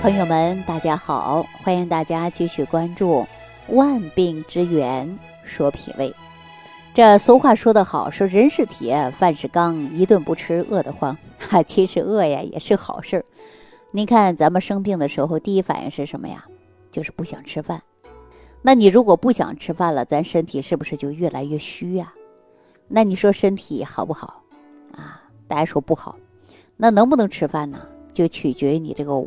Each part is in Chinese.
朋友们，大家好，欢迎大家继续关注《万病之源说脾胃》。这俗话说得好，说人是铁，饭是钢，一顿不吃饿得慌。哈，其实饿呀也是好事儿。您看咱们生病的时候，第一反应是什么呀？就是不想吃饭。那你如果不想吃饭了，咱身体是不是就越来越虚呀？那你说身体好不好？啊，大家说不好。那能不能吃饭呢？就取决于你这个。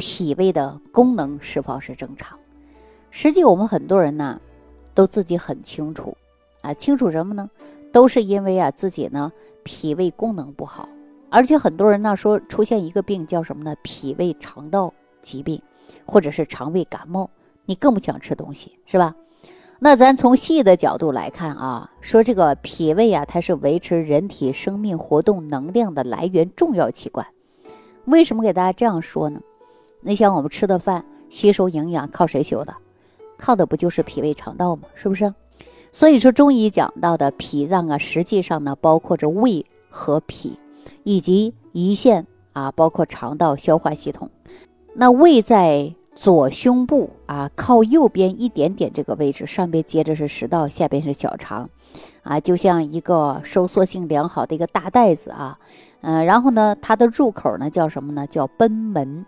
脾胃的功能是否是正常？实际我们很多人呢，都自己很清楚啊，清楚什么呢？都是因为啊自己呢脾胃功能不好，而且很多人呢说出现一个病叫什么呢？脾胃肠道疾病，或者是肠胃感冒，你更不想吃东西，是吧？那咱从细的角度来看啊，说这个脾胃啊，它是维持人体生命活动能量的来源重要器官。为什么给大家这样说呢？你想我们吃的饭吸收营养靠谁修的？靠的不就是脾胃肠道吗？是不是？所以说中医讲到的脾脏啊，实际上呢包括着胃和脾，以及胰腺啊，包括肠道消化系统。那胃在左胸部啊，靠右边一点点这个位置，上边接着是食道，下边是小肠，啊，就像一个收缩性良好的一个大袋子啊，嗯，然后呢，它的入口呢叫什么呢？叫贲门。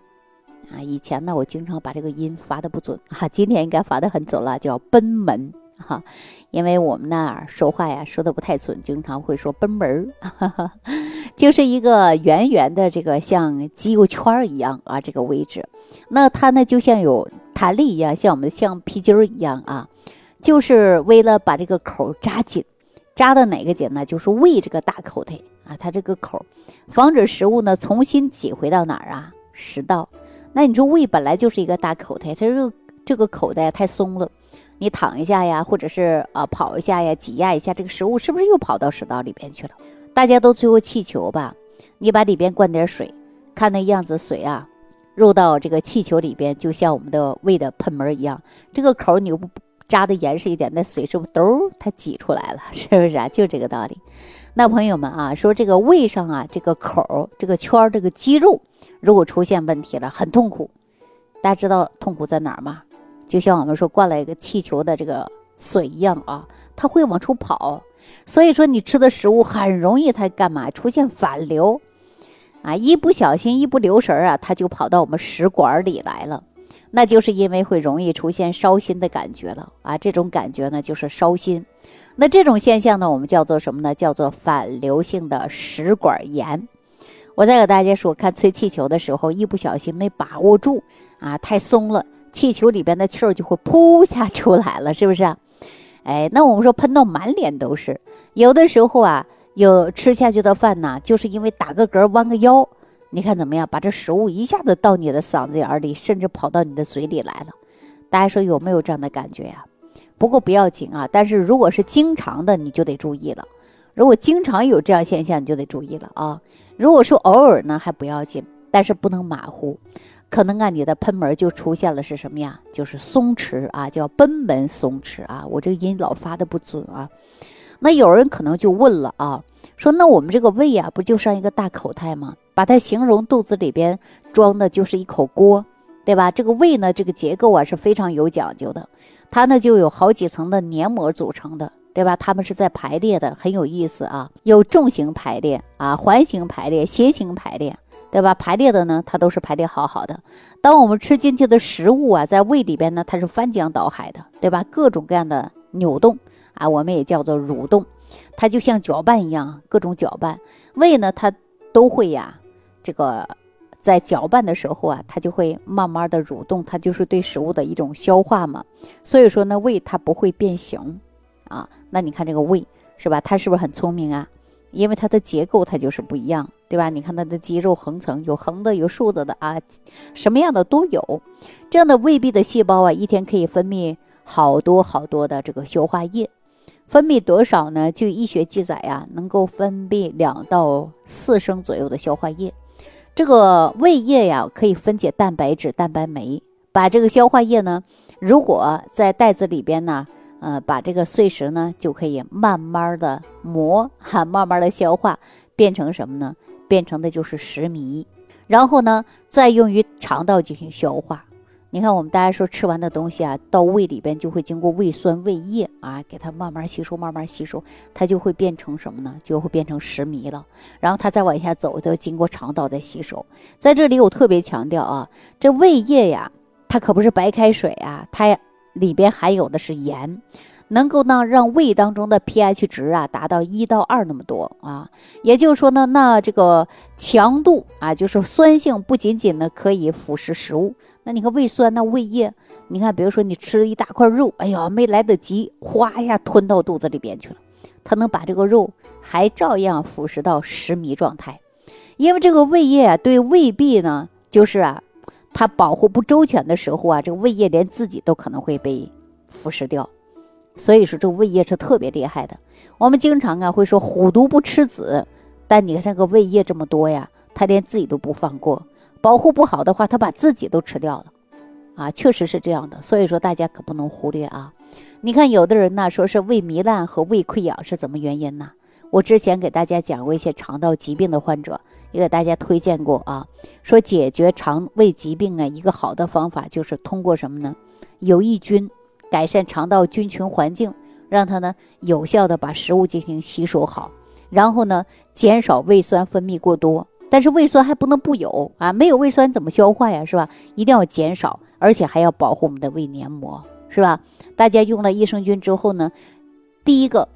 啊，以前呢，我经常把这个音发的不准哈，今天应该发的很准了，叫贲门哈，因为我们那儿说话呀说的不太准，经常会说贲门儿，就是一个圆圆的这个像肌肉圈儿一样啊，这个位置，那它呢就像有弹力一样，像我们的橡皮筋儿一样啊，就是为了把这个口扎紧，扎的哪个紧呢？就是胃这个大口袋啊，它这个口，防止食物呢重新挤回到哪儿啊？食道。那你说胃本来就是一个大口袋，它这个这个口袋太松了，你躺一下呀，或者是啊跑一下呀，挤压一下，这个食物是不是又跑到食道里边去了？大家都吹过气球吧？你把里边灌点水，看那样子，水啊入到这个气球里边，就像我们的胃的喷门一样，这个口你又不扎的严实一点，那水是不是都它挤出来了？是不是啊？就这个道理。那朋友们啊，说这个胃上啊，这个口这个圈这个肌肉。如果出现问题了，很痛苦。大家知道痛苦在哪儿吗？就像我们说灌了一个气球的这个水一样啊，它会往出跑。所以说你吃的食物很容易它干嘛出现反流啊？一不小心一不留神啊，它就跑到我们食管里来了。那就是因为会容易出现烧心的感觉了啊。这种感觉呢就是烧心。那这种现象呢，我们叫做什么呢？叫做反流性的食管炎。我再给大家说，看吹气球的时候，一不小心没把握住啊，太松了，气球里边的气儿就会噗下出来了，是不是？哎，那我们说喷到满脸都是，有的时候啊，有吃下去的饭呢，就是因为打个嗝、弯个腰，你看怎么样？把这食物一下子到你的嗓子眼儿里，甚至跑到你的嘴里来了。大家说有没有这样的感觉呀？不过不要紧啊，但是如果是经常的，你就得注意了。如果经常有这样现象，你就得注意了啊。如果说偶尔呢还不要紧，但是不能马虎，可能啊你的喷门就出现了是什么呀？就是松弛啊，叫贲门松弛啊。我这个音老发的不准啊。那有人可能就问了啊，说那我们这个胃呀不就像一个大口袋吗？把它形容肚子里边装的就是一口锅，对吧？这个胃呢这个结构啊是非常有讲究的，它呢就有好几层的黏膜组成的。对吧？他们是在排列的，很有意思啊。有纵形排列啊，环形排列，斜形排列，对吧？排列的呢，它都是排列好好的。当我们吃进去的食物啊，在胃里边呢，它是翻江倒海的，对吧？各种各样的扭动啊，我们也叫做蠕动，它就像搅拌一样，各种搅拌。胃呢，它都会呀，这个在搅拌的时候啊，它就会慢慢的蠕动，它就是对食物的一种消化嘛。所以说呢，胃它不会变形啊。那你看这个胃是吧？它是不是很聪明啊？因为它的结构它就是不一样，对吧？你看它的肌肉横层有横的有竖着的啊，什么样的都有。这样的胃壁的细胞啊，一天可以分泌好多好多的这个消化液，分泌多少呢？据医学记载呀，能够分泌两到四升左右的消化液。这个胃液呀，可以分解蛋白质、蛋白酶，把这个消化液呢，如果在袋子里边呢。呃，把这个碎石呢，就可以慢慢的磨哈，慢慢的消化，变成什么呢？变成的就是食糜。然后呢再用于肠道进行消化。你看，我们大家说吃完的东西啊，到胃里边就会经过胃酸、胃液啊，给它慢慢吸收，慢慢吸收，它就会变成什么呢？就会变成食糜了。然后它再往下走，都要经过肠道再吸收。在这里，我特别强调啊，这胃液呀，它可不是白开水啊，它里边含有的是盐。能够呢让胃当中的 pH 值啊达到一到二那么多啊，也就是说呢，那这个强度啊，就是酸性不仅仅呢可以腐蚀食物，那你看胃酸那胃液，你看比如说你吃了一大块肉，哎呀没来得及，哗一下吞到肚子里边去了，它能把这个肉还照样腐蚀到食糜状态，因为这个胃液啊对胃壁呢就是啊，它保护不周全的时候啊，这个胃液连自己都可能会被腐蚀掉。所以说，这个胃液是特别厉害的。我们经常啊会说“虎毒不吃子”，但你看这个胃液这么多呀，它连自己都不放过，保护不好的话，它把自己都吃掉了，啊，确实是这样的。所以说，大家可不能忽略啊。你看，有的人呢说是胃糜烂和胃溃疡是怎么原因呢？我之前给大家讲过一些肠道疾病的患者，也给大家推荐过啊，说解决肠胃疾病啊，一个好的方法就是通过什么呢？有益菌。改善肠道菌群环境，让它呢有效的把食物进行吸收好，然后呢减少胃酸分泌过多。但是胃酸还不能不有啊，没有胃酸怎么消化呀？是吧？一定要减少，而且还要保护我们的胃黏膜，是吧？大家用了益生菌之后呢，第一个，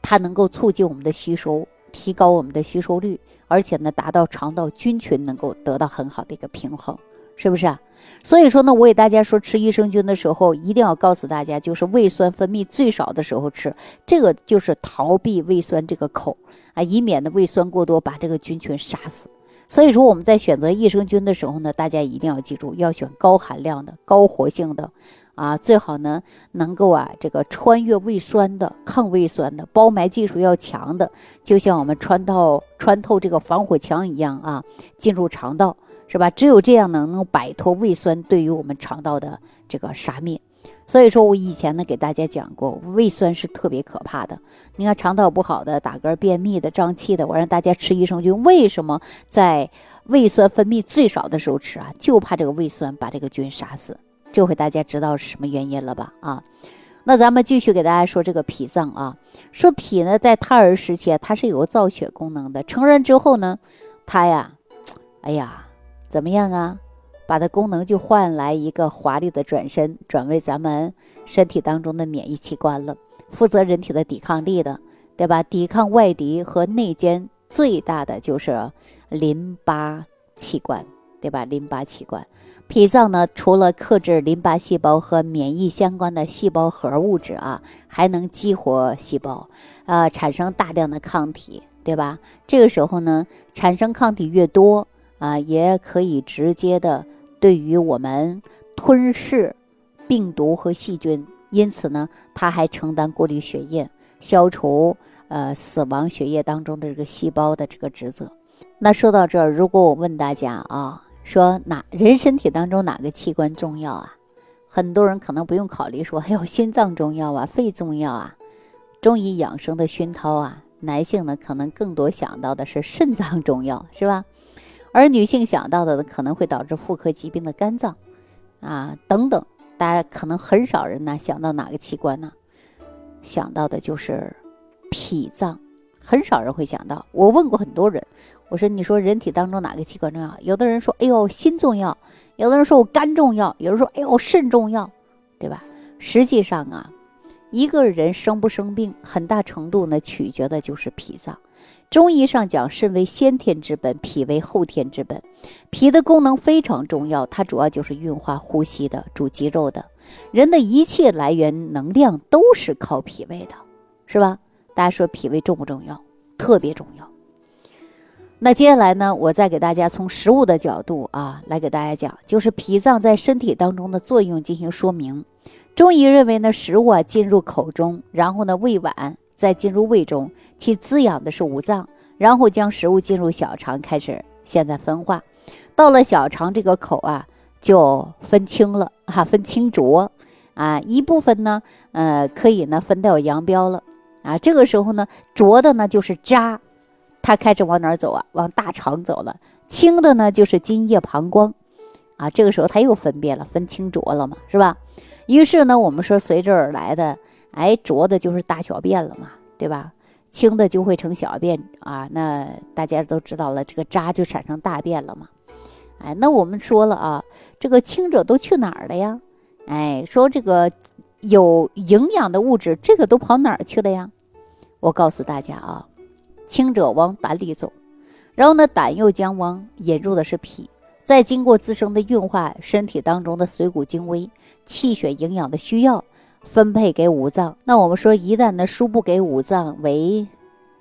它能够促进我们的吸收，提高我们的吸收率，而且呢达到肠道菌群能够得到很好的一个平衡，是不是啊？所以说呢，我给大家说吃益生菌的时候，一定要告诉大家，就是胃酸分泌最少的时候吃，这个就是逃避胃酸这个口啊，以免的胃酸过多把这个菌群杀死。所以说我们在选择益生菌的时候呢，大家一定要记住，要选高含量的、高活性的，啊，最好呢能够啊这个穿越胃酸的、抗胃酸的、包埋技术要强的，就像我们穿透穿透这个防火墙一样啊，进入肠道。是吧？只有这样呢，能摆脱胃酸对于我们肠道的这个杀灭。所以说我以前呢给大家讲过，胃酸是特别可怕的。你看肠道不好的、打嗝、便秘的、胀气的，我让大家吃益生菌，为什么在胃酸分泌最少的时候吃啊？就怕这个胃酸把这个菌杀死。这回大家知道是什么原因了吧？啊，那咱们继续给大家说这个脾脏啊。说脾呢，在胎儿时期它是有造血功能的，成人之后呢，它呀，哎呀。怎么样啊？把它功能就换来一个华丽的转身，转为咱们身体当中的免疫器官了，负责人体的抵抗力的，对吧？抵抗外敌和内奸最大的就是淋巴器官，对吧？淋巴器官，脾脏呢，除了克制淋巴细胞和免疫相关的细胞核物质啊，还能激活细胞，啊，产生大量的抗体，对吧？这个时候呢，产生抗体越多。啊，也可以直接的对于我们吞噬病毒和细菌，因此呢，它还承担过滤血液、消除呃死亡血液当中的这个细胞的这个职责。那说到这儿，如果我问大家啊，说哪人身体当中哪个器官重要啊？很多人可能不用考虑说，还有心脏重要啊，肺重要啊。中医养生的熏陶啊，男性呢可能更多想到的是肾脏重要，是吧？而女性想到的呢，可能会导致妇科疾病的肝脏，啊等等，大家可能很少人呢想到哪个器官呢？想到的就是脾脏，很少人会想到。我问过很多人，我说你说人体当中哪个器官重要？有的人说，哎呦心重要；有的人说我肝重要；有人说，哎呦肾重要，对吧？实际上啊，一个人生不生病，很大程度呢取决的就是脾脏。中医上讲，肾为先天之本，脾为后天之本。脾的功能非常重要，它主要就是运化呼吸的，主肌肉的。人的一切来源能量都是靠脾胃的，是吧？大家说脾胃重不重要？特别重要。那接下来呢，我再给大家从食物的角度啊，来给大家讲，就是脾脏在身体当中的作用进行说明。中医认为呢，食物啊进入口中，然后呢胃脘。再进入胃中，其滋养的是五脏，然后将食物进入小肠，开始现在分化。到了小肠这个口啊，就分清了哈，分清浊啊，一部分呢，呃，可以呢分掉阳标了啊。这个时候呢，浊的呢就是渣，它开始往哪儿走啊？往大肠走了。轻的呢就是津液膀胱，啊，这个时候它又分辨了，分清浊了嘛，是吧？于是呢，我们说随之而来的，哎，浊的就是大小便了嘛，对吧？轻的就会成小便啊，那大家都知道了，这个渣就产生大便了嘛。哎，那我们说了啊，这个清者都去哪儿了呀？哎，说这个有营养的物质，这个都跑哪儿去了呀？我告诉大家啊，清者往胆里走，然后呢，胆又将往引入的是脾，再经过自身的运化，身体当中的水谷精微、气血营养的需要。分配给五脏，那我们说，一旦呢输布给五脏为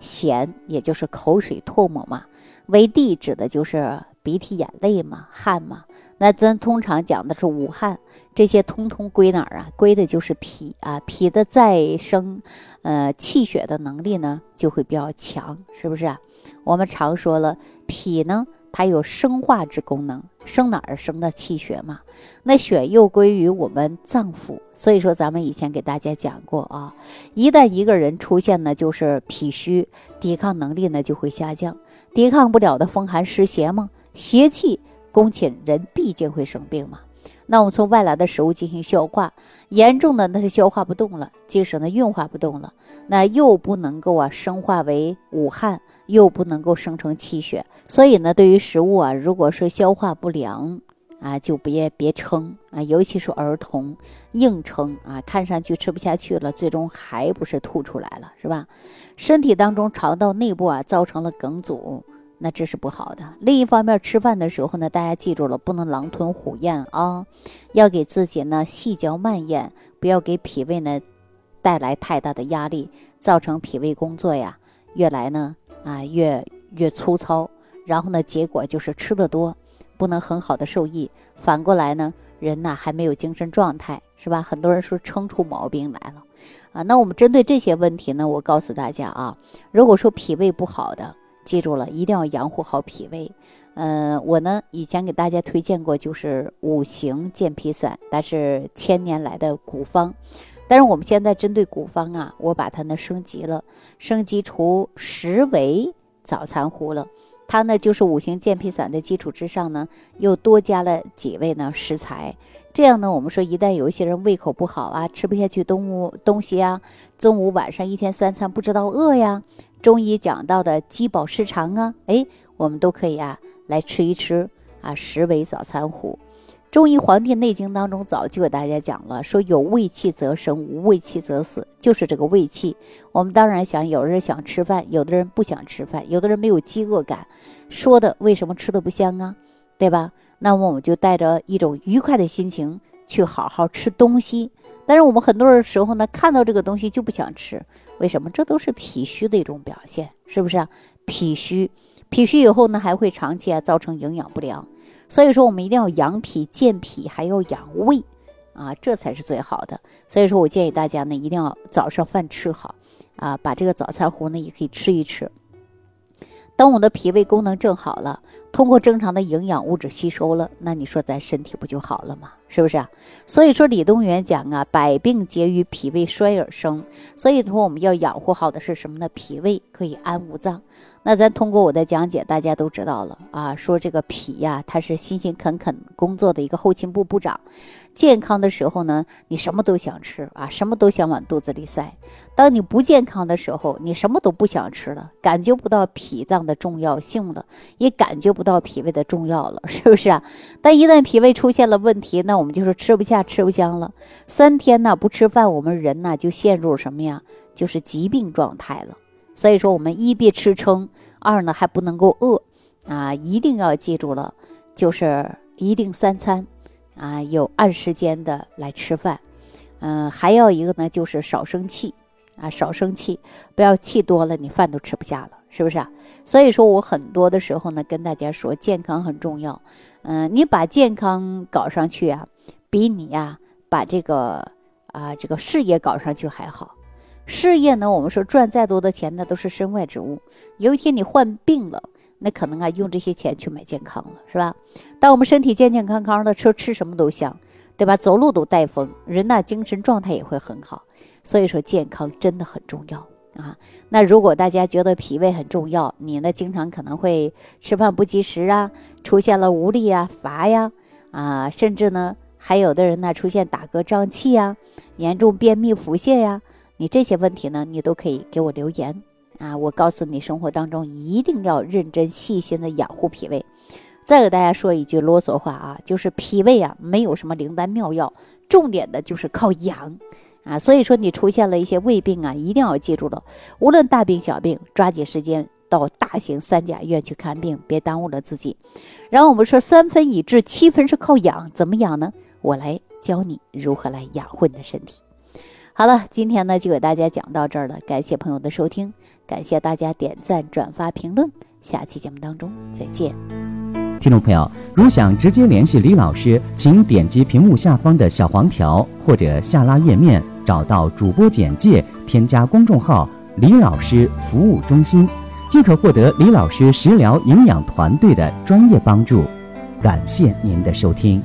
涎，也就是口水唾沫嘛；为地，指的就是鼻涕眼泪嘛、汗嘛。那咱通常讲的是五汗，这些通通归哪儿啊？归的就是脾啊。脾的再生，呃，气血的能力呢就会比较强，是不是啊？我们常说了，脾呢。它有生化之功能，生哪儿生的气血嘛？那血又归于我们脏腑，所以说咱们以前给大家讲过啊，一旦一个人出现呢，就是脾虚，抵抗能力呢就会下降，抵抗不了的风寒湿邪嘛，邪气攻侵，人必定会生病嘛。那我们从外来的食物进行消化，严重的那是消化不动了，即使呢运化不动了，那又不能够啊生化为武汉。又不能够生成气血，所以呢，对于食物啊，如果是消化不良啊，就别别撑啊，尤其是儿童硬撑啊，看上去吃不下去了，最终还不是吐出来了，是吧？身体当中肠道内部啊造成了梗阻，那这是不好的。另一方面，吃饭的时候呢，大家记住了，不能狼吞虎咽啊，要给自己呢细嚼慢咽，不要给脾胃呢带来太大的压力，造成脾胃工作呀越来呢。啊，越越粗糙，然后呢，结果就是吃的多，不能很好的受益。反过来呢，人呐还没有精神状态，是吧？很多人说撑出毛病来了，啊，那我们针对这些问题呢，我告诉大家啊，如果说脾胃不好的，记住了一定要养护好脾胃。嗯，我呢以前给大家推荐过，就是五行健脾散，但是千年来的古方。但是我们现在针对古方啊，我把它呢升级了，升级出十味早餐糊了。它呢就是五行健脾散的基础之上呢，又多加了几味呢食材。这样呢，我们说一旦有一些人胃口不好啊，吃不下去东午东西啊，中午晚上一天三餐不知道饿呀，中医讲到的饥饱失常啊，哎，我们都可以啊来吃一吃啊食为早餐糊。中医《黄帝内经》当中早就给大家讲了，说有胃气则生，无胃气则死，就是这个胃气。我们当然想，有的人想吃饭，有的人不想吃饭，有的人没有饥饿感，说的为什么吃的不香啊？对吧？那么我们就带着一种愉快的心情去好好吃东西。但是我们很多的时候呢，看到这个东西就不想吃，为什么？这都是脾虚的一种表现，是不是啊？脾虚，脾虚以后呢，还会长期啊造成营养不良。所以说，我们一定要养脾健脾，还要养胃，啊，这才是最好的。所以说我建议大家呢，一定要早上饭吃好，啊，把这个早餐糊呢也可以吃一吃。当我们的脾胃功能正好了，通过正常的营养物质吸收了，那你说咱身体不就好了吗？是不是啊？所以说李东垣讲啊，百病皆于脾胃衰而生。所以说我们要养护好的是什么呢？脾胃可以安五脏。那咱通过我的讲解，大家都知道了啊。说这个脾呀，它是辛辛恳恳工作的一个后勤部部长。健康的时候呢，你什么都想吃啊，什么都想往肚子里塞。当你不健康的时候，你什么都不想吃了，感觉不到脾脏的重要性了，也感觉不到脾胃的重要了，是不是啊？但一旦脾胃出现了问题，那我们就是吃不下、吃不香了。三天呢不吃饭，我们人呢就陷入什么呀？就是疾病状态了。所以说，我们一别吃撑，二呢还不能够饿，啊，一定要记住了，就是一定三餐，啊，有按时间的来吃饭，嗯，还要一个呢就是少生气，啊，少生气，不要气多了，你饭都吃不下了，是不是啊？所以说我很多的时候呢跟大家说，健康很重要，嗯，你把健康搞上去啊，比你呀把这个啊这个事业搞上去还好。事业呢？我们说赚再多的钱，那都是身外之物。有一天你患病了，那可能啊用这些钱去买健康了，是吧？当我们身体健健康康的，吃吃什么都香，对吧？走路都带风，人呐精神状态也会很好。所以说健康真的很重要啊。那如果大家觉得脾胃很重要，你呢经常可能会吃饭不及时啊，出现了无力啊、乏呀啊，甚至呢还有的人呢出现打嗝胀气呀、严重便秘腹泻呀，你这些问题呢，你都可以给我留言啊，我告诉你，生活当中一定要认真细心的养护脾胃。再给大家说一句啰嗦话啊，就是脾胃啊没有什么灵丹妙药，重点的就是靠养。啊，所以说你出现了一些胃病啊，一定要记住了，无论大病小病，抓紧时间到大型三甲医院去看病，别耽误了自己。然后我们说三分以治，七分是靠养，怎么养呢？我来教你如何来养护你的身体。好了，今天呢就给大家讲到这儿了，感谢朋友的收听，感谢大家点赞、转发、评论，下期节目当中再见。听众朋友，如想直接联系李老师，请点击屏幕下方的小黄条或者下拉页面。找到主播简介，添加公众号“李老师服务中心”，即可获得李老师食疗营养团队的专业帮助。感谢您的收听。